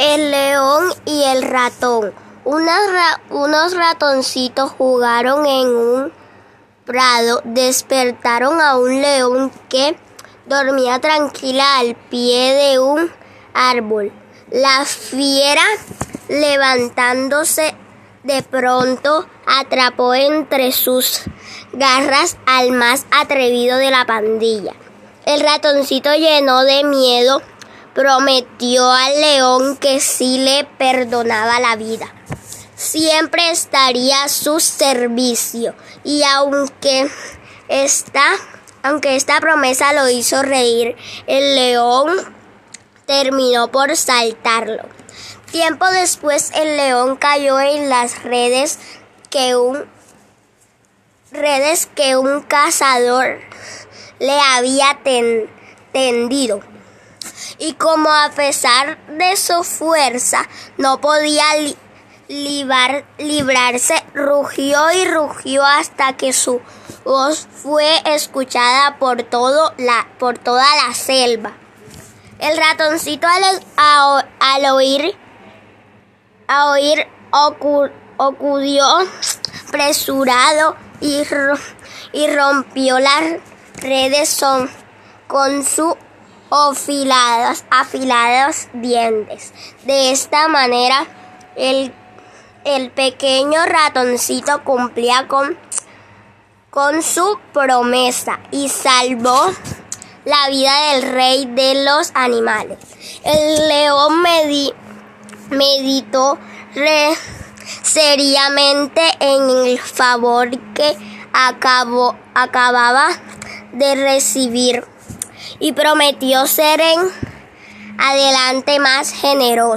El león y el ratón. unos ratoncitos jugaron en un prado. Despertaron a un león que dormía tranquila al pie de un árbol. La fiera, levantándose de pronto, atrapó entre sus garras al más atrevido de la pandilla. El ratoncito lleno de miedo prometió al león que si le perdonaba la vida, siempre estaría a su servicio. Y aunque esta, aunque esta promesa lo hizo reír, el león terminó por saltarlo. Tiempo después el león cayó en las redes que un redes que un cazador le había tendido. Y como a pesar de su fuerza no podía librarse, rugió y rugió hasta que su voz fue escuchada por, todo la, por toda la selva. El ratoncito al, oír, a oír acudió presurado y, y rompió las redes son, con sus afilados, afilados dientes. De esta manera, el, el pequeño ratoncito cumplía con, con su promesa y salvó la vida del rey de los animales. El león meditó seriamente en el favor que acabó, acababa de recibir y prometió ser en adelante más generoso.